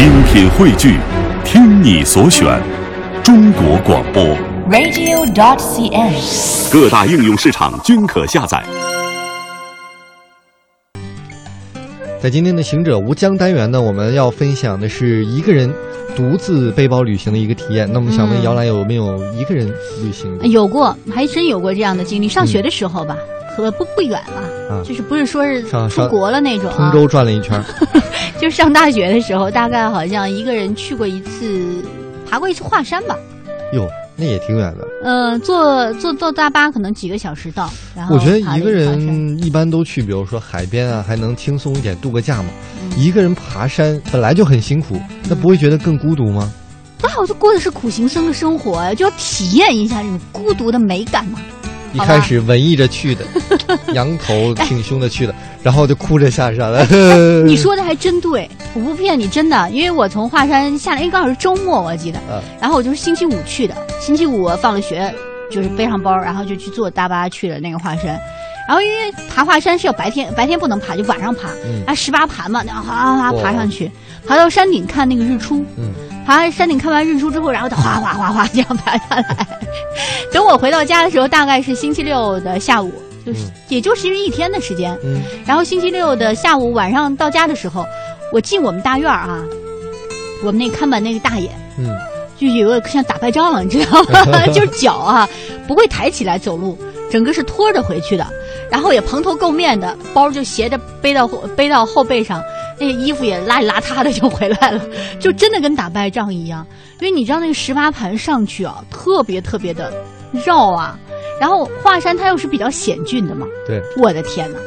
精品汇聚，听你所选，中国广播。radio.dot.cn，。各大应用市场均可下载。在今天的行者无疆单元呢，我们要分享的是一个人独自背包旅行的一个体验。那么想问嗯姚兰有没有一个人旅行的？有过，还真有过这样的经历。上学的时候吧，和不不远了，啊就是不是说是出国了那种啊，通州转了一圈，就是上大学的时候，大概好像一个人去过一次，爬过一次华山吧。哟，那也挺远的。呃，坐坐坐大巴可能几个小时到，然后我觉得一个人一般都去，比如说海边啊，还能轻松一点度个假嘛。嗯一个人爬山本来就很辛苦，那不会觉得更孤独吗？那我就过的是苦行僧的生活呀，就要体验一下这种孤独的美感嘛。一开始文艺着去的，仰头挺胸的去的，然后就哭着下山了。你说的还真对，我不骗你，真的，因为我从华山下来，因为刚好是周末，我记得，啊。然后我就是星期五去的，星期五放了学，就是背上包，然后就去坐大巴去了那个华山。然后因为爬华山是要白天，白天不能爬，就晚上爬，嗯。啊十八盘嘛，那样哗哗哗爬上去，爬到山顶看那个日出，嗯，爬山顶看完日出之后，然后再哗哗哗哗这样爬下来。等我回到家的时候，大概是星期六的下午，就是、嗯也就是一天的时间。嗯然后星期六的下午晚上到家的时候，我进我们大院儿啊，我们那看门那个大爷嗯，就有个像打败仗了，你知道吗？就是脚啊不会抬起来走路，整个是拖着回去的，然后也蓬头垢面的，包就斜着背到后背到后背上，那个衣服也邋里邋遢的就回来了，就真的跟打败仗一样。因为你知道那个十八盘上去啊，特别特别的绕啊，然后华山它又是比较险峻的嘛，对，我的天呐！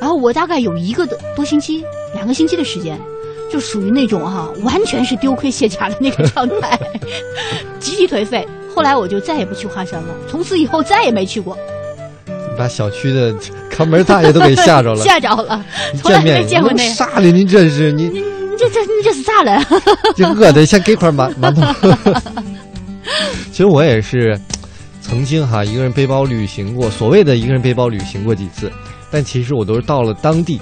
然后我大概有一个多星期、两个星期的时间，就属于那种哈、完全是丢盔卸甲的那个状态，极其颓废。后来我就再也不去华山了，从此以后再也没去过，把小区的看门大爷都给吓着了。吓着了，见面没见过那你啥的？你这是你你这这你这是咋了？这饿的先给块馒馒头。其实我也是曾经哈一个人背包旅行过，所谓的一个人背包旅行过几次，但其实我都是到了当地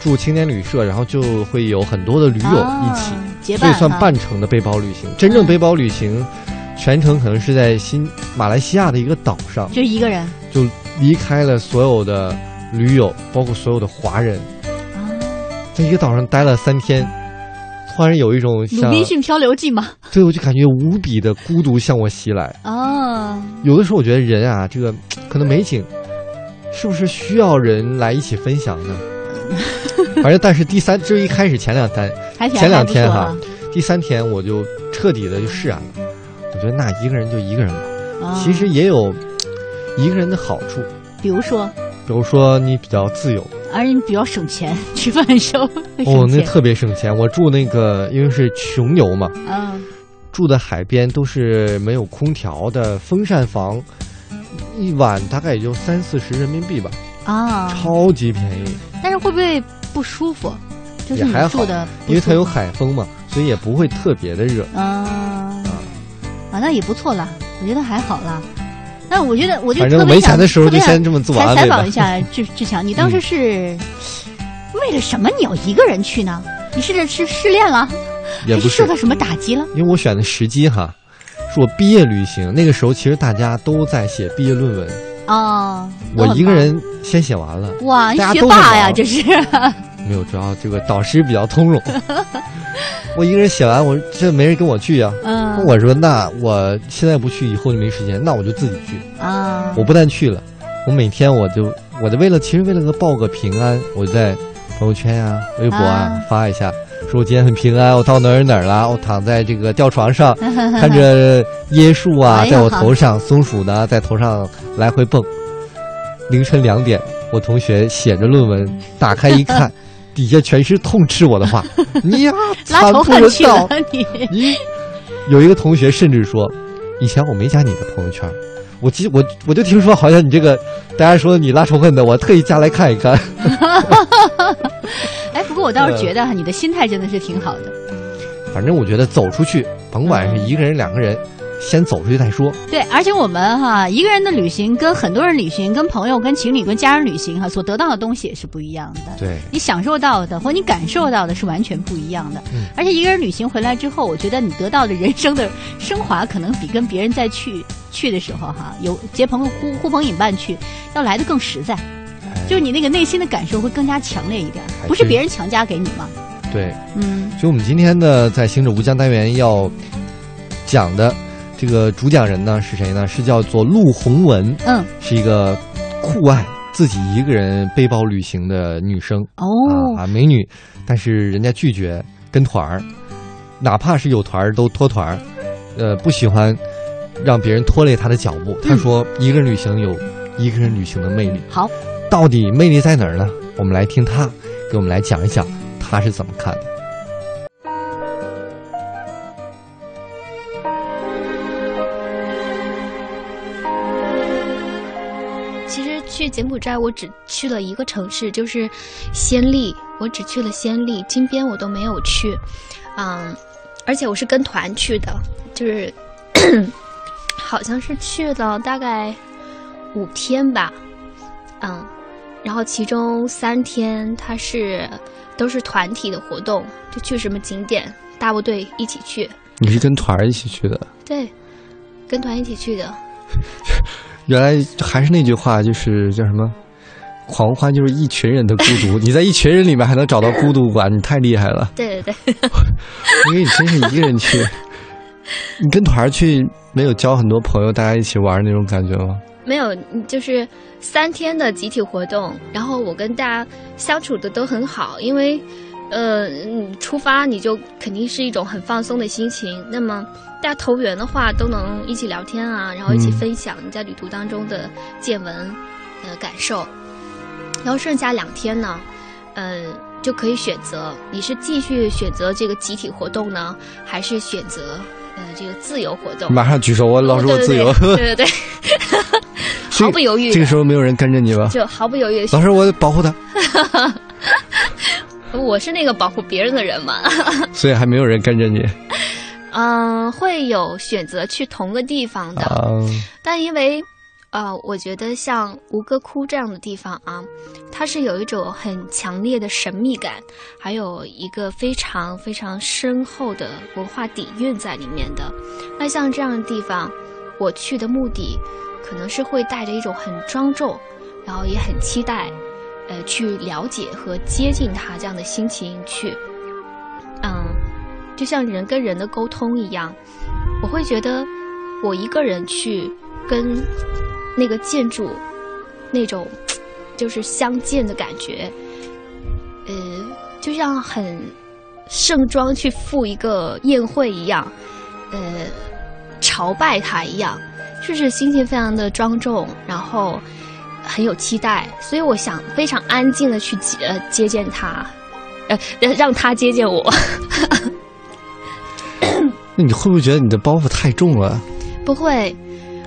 住青年旅社，然后就会有很多的驴友一起，啊结所以算半程的背包旅行。真正嗯背包旅行，全程可能是在新马来西亚的一个岛上，就一个人就离开了所有的驴友，包括所有的华人，啊，在一个岛上待了三天。突然有一种鲁像，滨逊漂流记嘛。对我就感觉无比的孤独向我袭来。啊，有的时候我觉得人啊，这个可能美景，是不是需要人来一起分享呢？反正但是第三，就是一开始前两天，还前两天哈啊，第三天我就彻底的就释然了。我觉得那一个人就一个人吧，啊其实也有一个人的好处，比如说，比如说你比较自由。而且你比较省钱，吃饭的时候哦，那特别省钱。我住那个，因为是穷游嘛，嗯，住的海边都是没有空调的风扇房，一晚大概也就三四十人民币吧，啊，超级便宜。但是会不会不舒服？就是还好住的，因为它有海风嘛，所以也不会特别的热。啊啊，那也不错啦，我觉得还好啦。那我觉得，我就反正特别想没钱的时候就先这么自我采采访一。下志志强，你当时是为了什么你要一个人去呢？你是是失恋了，也不是还受，到什么打击了？因为我选的时机哈，是我毕业旅行，那个时候其实大家都在写毕业论文，哦，我一个人先写完了。哇，你学霸呀，这是 没有，主要这个导师比较通融，我一个人写完，我这没人跟我去呀、嗯。我说那我现在不去，以后就没时间，那我就自己去。啊，我不但去了，我每天我就我就为了其实为了个报个平安，我就在朋友圈呀、微博啊啊。发一下，说我今天很平安，我到哪儿哪儿了，我躺在这个吊床上，看着椰树啊在我头上，松鼠呢在头上来回蹦。凌晨两点，我同学写着论文，打开一看，底下全是痛斥我的话，你呀拉惨不仇恨去忍睹了。你。你有一个同学甚至说，以前我没加你的朋友圈，我记我我就听说好像你这个，大家说你拉仇恨的，我特意加来看一看。哎，不过我倒是觉得哈，你的心态真的是挺好的。反正我觉得走出去，甭管是一个人两个人，先走出去再说。对，而且我们哈一个人的旅行跟很多人旅行、跟朋友、跟情侣、跟家人旅行哈，所得到的东西也是不一样的。对，你享受到的或你感受到的是完全不一样的。嗯而且一个人旅行回来之后，我觉得你得到的人生的升华，可能比跟别人再去去的时候哈，有结朋呼呼朋引伴去，要来的更实在。就是你那个内心的感受会更加强烈一点，不是别人强加给你吗？对，嗯，所以我们今天呢，在行者无疆单元要讲的这个主讲人呢是谁呢？是叫做陆红文，嗯，是一个酷爱自己一个人背包旅行的女生。哦，啊，美女，但是人家拒绝跟团儿，哪怕是有团儿都脱团儿，呃，不喜欢让别人拖累她的脚步。她嗯说，一个人旅行有一个人旅行的魅力，好，到底魅力在哪儿呢？我们来听她给我们来讲一讲，她是怎么看的。柬埔寨，我只去了一个城市，就是暹粒。我只去了暹粒，金边我都没有去。嗯，而且我是跟团去的，就是 好像是去了大概五天吧。嗯，然后其中三天它是都是团体的活动，就去什么景点，大部队一起去。你是跟团一起去的？对，跟团一起去的。原来还是那句话，就是叫什么？狂欢就是一群人的孤独，你在一群人里面还能找到孤独感，你太厉害了。对 对对。因为你真是一个人去，你跟团儿去没有交很多朋友，大家一起玩那种感觉吗？没有，就是三天的集体活动，然后我跟大家相处的都很好，因为，呃，你出发你就肯定是一种很放松的心情。那么大家投缘的话，都能一起聊天啊，然后一起嗯分享你在旅途当中的见闻，呃，感受。然后剩下两天呢，呃，就可以选择你是继续选择这个集体活动呢，还是选择呃这个自由活动？马上举手，我老师我自由。对对对，对 毫不犹豫。这个时候没有人跟着你吧？就毫不犹豫老师，我保护他，我是那个保护别人的人嘛，所以还没有人跟着你嗯、会有选择去同个地方的，啊。但因为，呃，我觉得像吴哥窟这样的地方啊，它是有一种很强烈的神秘感，还有一个非常非常深厚的文化底蕴在里面的。那像这样的地方，我去的目的可能是会带着一种很庄重，然后也很期待，呃，去了解和接近它这样的心情去，嗯，就像人跟人的沟通一样，我会觉得我一个人去跟那个建筑那种就是相见的感觉，呃，就像很盛装去赴一个宴会一样，呃，朝拜他一样，就是心情非常的庄重，然后很有期待，所以我想非常安静的去接呃接见他，呃让让他接见我。那你会不会觉得你的包袱太重了？不会，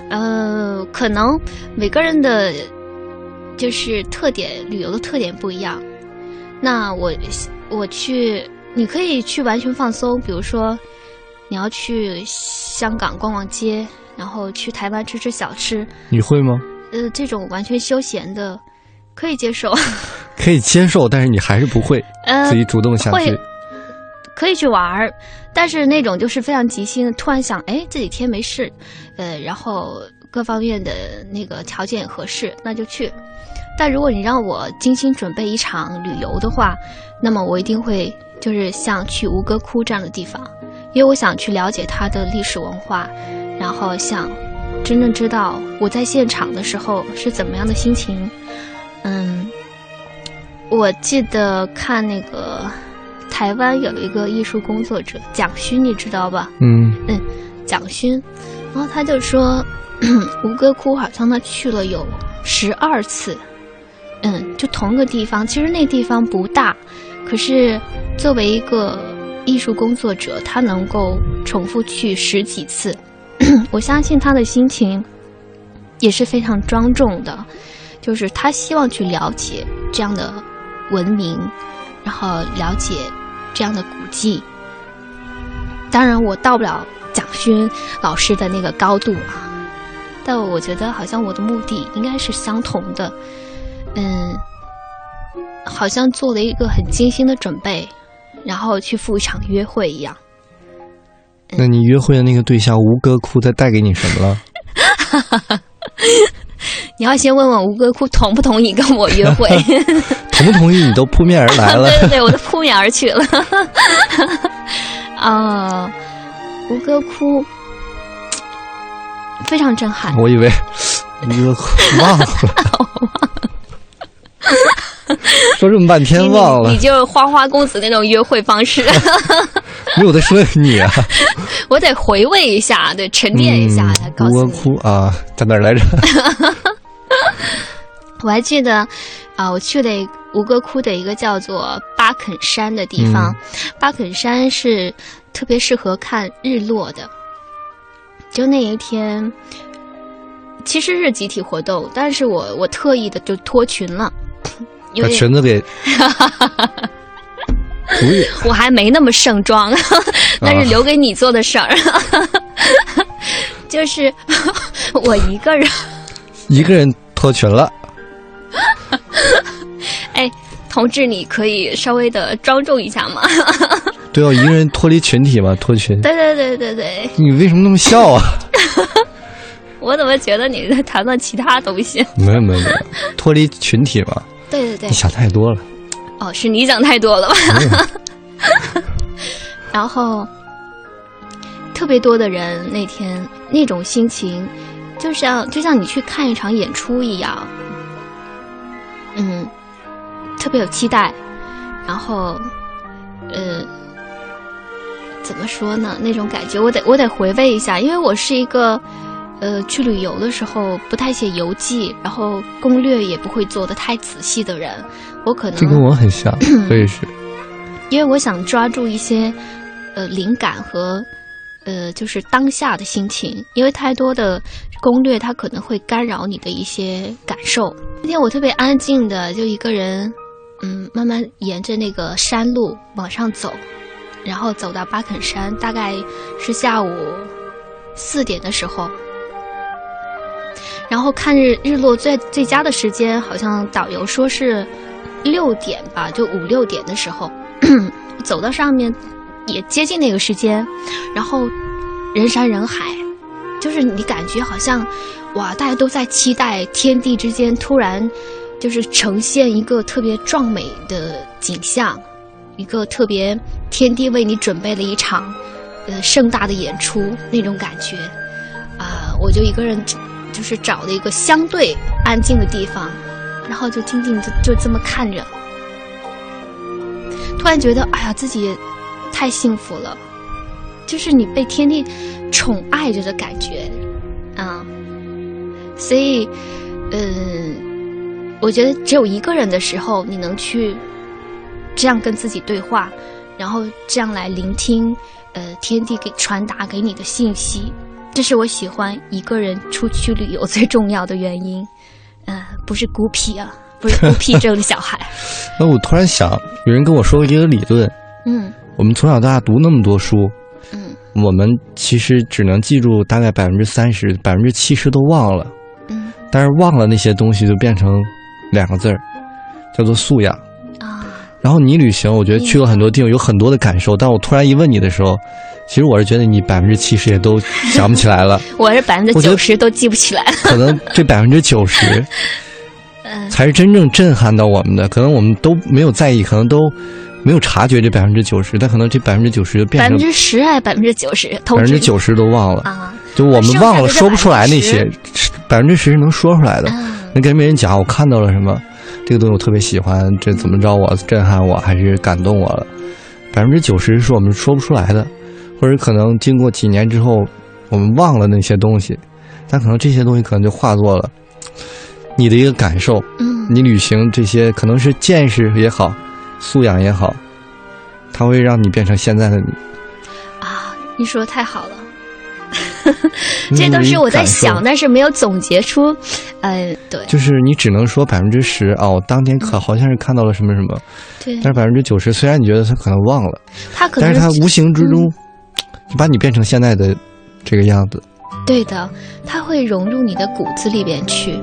呃，可能每个人的就是特点，旅游的特点不一样。那我我去，你可以去完全放松，比如说你要去香港逛逛街，然后去台湾吃吃小吃，你会吗？呃，这种完全休闲的可以接受，可以接受，但是你还是不会呃自，己主动想去会。可以去玩儿，但是那种就是非常即兴，突然想，哎，这几天没事，呃，然后各方面的那个条件也合适，那就去。但如果你让我精心准备一场旅游的话，那么我一定会就是像去吴哥窟这样的地方，因为我想去了解它的历史文化，然后想真正知道我在现场的时候是怎么样的心情。嗯，我记得看那个台湾有一个艺术工作者蒋勋，你知道吧？嗯，蒋勋，然后他就说，吴哥窟好像他去了有十二次，嗯，就同一个地方。其实那地方不大，可是作为一个艺术工作者，他能够重复去十几次，我相信他的心情也是非常庄重的，就是他希望去了解这样的文明，然后了解这样的古迹。当然，我到不了蒋勋老师的那个高度啊。但我觉得好像我的目的应该是相同的，嗯，好像做了一个很精心的准备，然后去赴一场约会一样。那你约会的那个对象吴哥窟，他带给你什么了？你要先问问吴哥窟同不同意跟我约会，同不同意你都扑面而来了。对对对，我都扑面而去了。啊，吴哥窟非常震撼。我以为吴哥窟忘了，说这么半天忘了你，就是花花公子那种约会方式，没有在说你啊。我得回味一下，对，沉淀一下吴哥诉你。窟啊，在哪儿来着？我还记得，啊、我去了吴哥窟的一个叫做巴肯山的地方。巴肯山是特别适合看日落的。就那一天，其实是集体活动，但是我我特意的就脱裙了，因把为裙子给 我还没那么盛装，那是留给你做的事儿。就是我一个人，一个人脱裙了。哎，同志，你可以稍微的庄重一下吗？对哦，一个人脱离群体嘛，脱群。对对对对对，你为什么那么笑啊？我怎么觉得你在谈论其他东西？没有没有没有，脱离群体嘛，对对对你，想太多了。哦，是你想太多了吧？然后，特别多的人那天那种心情，就像就像你去看一场演出一样，嗯，特别有期待，然后，呃，怎么说呢？那种感觉，我得我得回味一下，因为我是一个。呃，去旅游的时候不太写游记，然后攻略也不会做的太仔细的人，我可能这跟我很像，我也是。因为我想抓住一些呃灵感和呃就是当下的心情，因为太多的攻略它可能会干扰你的一些感受。那天我特别安静的就一个人，嗯，慢慢沿着那个山路往上走，然后走到巴肯山，大概是下午四点的时候。然后看日日落最最佳的时间，好像导游说是六点吧，就五六点的时候，走到上面也接近那个时间，然后人山人海，就是你感觉好像哇，大家都在期待天地之间突然就是呈现一个特别壮美的景象，一个特别天地为你准备了一场呃盛大的演出那种感觉。啊、我就一个人就是找了一个相对安静的地方，然后就静静就就这么看着，突然觉得哎呀自己太幸福了，就是你被天地宠爱着的感觉，啊、所以，嗯，我觉得只有一个人的时候，你能去这样跟自己对话，然后这样来聆听，呃，天地给传达给你的信息，这是我喜欢一个人出去旅游最重要的原因。嗯、不是孤僻啊，不是孤僻症的小孩。那我突然想，有人跟我说过一个理论，嗯我们从小到大读那么多书，嗯我们其实只能记住大概百分之三十，百分之七十都忘了。嗯但是忘了那些东西，就变成两个字儿，叫做素养。啊，然后你旅行，我觉得去了很多地方，有很多的感受。但我突然一问你的时候，其实我是觉得你百分之七十也都想不起来了，我是百分之九十都记不起来了。可能这百分之九十 嗯才是真正震撼到我们的。可能我们都没有在意，可能都没有察觉这百分之九十，但可能这百分之九十就变成百分之十还是百分之九十？百分之九十都忘了。啊就我们忘了说不出来那些，百分之十是能说出来的。啊能跟别人讲我看到了什么，这个东西我特别喜欢，这怎么着我震撼我还是感动我了。百分之九十是我们说不出来的，或者可能经过几年之后，我们忘了那些东西，但可能这些东西可能就化作了你的一个感受。嗯你旅行这些可能是见识也好，素养也好，它会让你变成现在的你。啊，你说的太好了。嗯 这都是我在想，但是没有总结出。呃，对就是你只能说百分之十哦，我当天可好像是看到了什么什么，对但，是百分之九十，虽然你觉得他可能忘了，他可能但是他无形之中嗯就把你变成现在的这个样子。对的，他会融入你的骨子里边去。